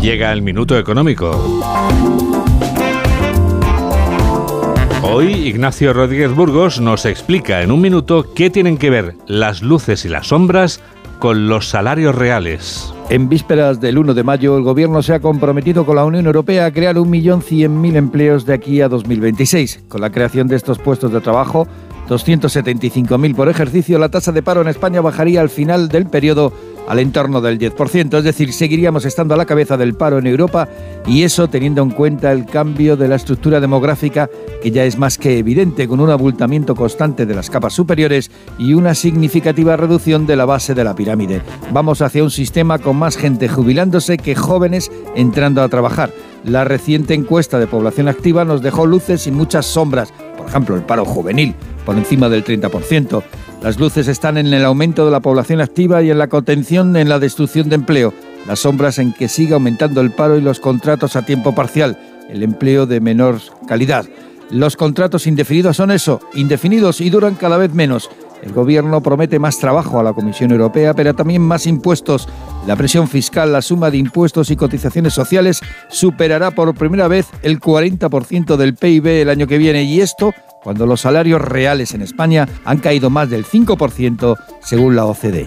Llega el minuto económico. Hoy Ignacio Rodríguez Burgos nos explica en un minuto qué tienen que ver las luces y las sombras con los salarios reales. En vísperas del 1 de mayo, el Gobierno se ha comprometido con la Unión Europea a crear 1.100.000 empleos de aquí a 2026. Con la creación de estos puestos de trabajo, 275.000 por ejercicio, la tasa de paro en España bajaría al final del periodo al entorno del 10%, es decir, seguiríamos estando a la cabeza del paro en Europa y eso teniendo en cuenta el cambio de la estructura demográfica que ya es más que evidente con un abultamiento constante de las capas superiores y una significativa reducción de la base de la pirámide. Vamos hacia un sistema con más gente jubilándose que jóvenes entrando a trabajar. La reciente encuesta de población activa nos dejó luces y muchas sombras, por ejemplo el paro juvenil, por encima del 30%. Las luces están en el aumento de la población activa y en la contención en la destrucción de empleo. Las sombras en que sigue aumentando el paro y los contratos a tiempo parcial, el empleo de menor calidad. Los contratos indefinidos son eso, indefinidos y duran cada vez menos. El gobierno promete más trabajo a la Comisión Europea, pero también más impuestos. La presión fiscal, la suma de impuestos y cotizaciones sociales superará por primera vez el 40% del PIB el año que viene y esto cuando los salarios reales en España han caído más del 5% según la OCDE.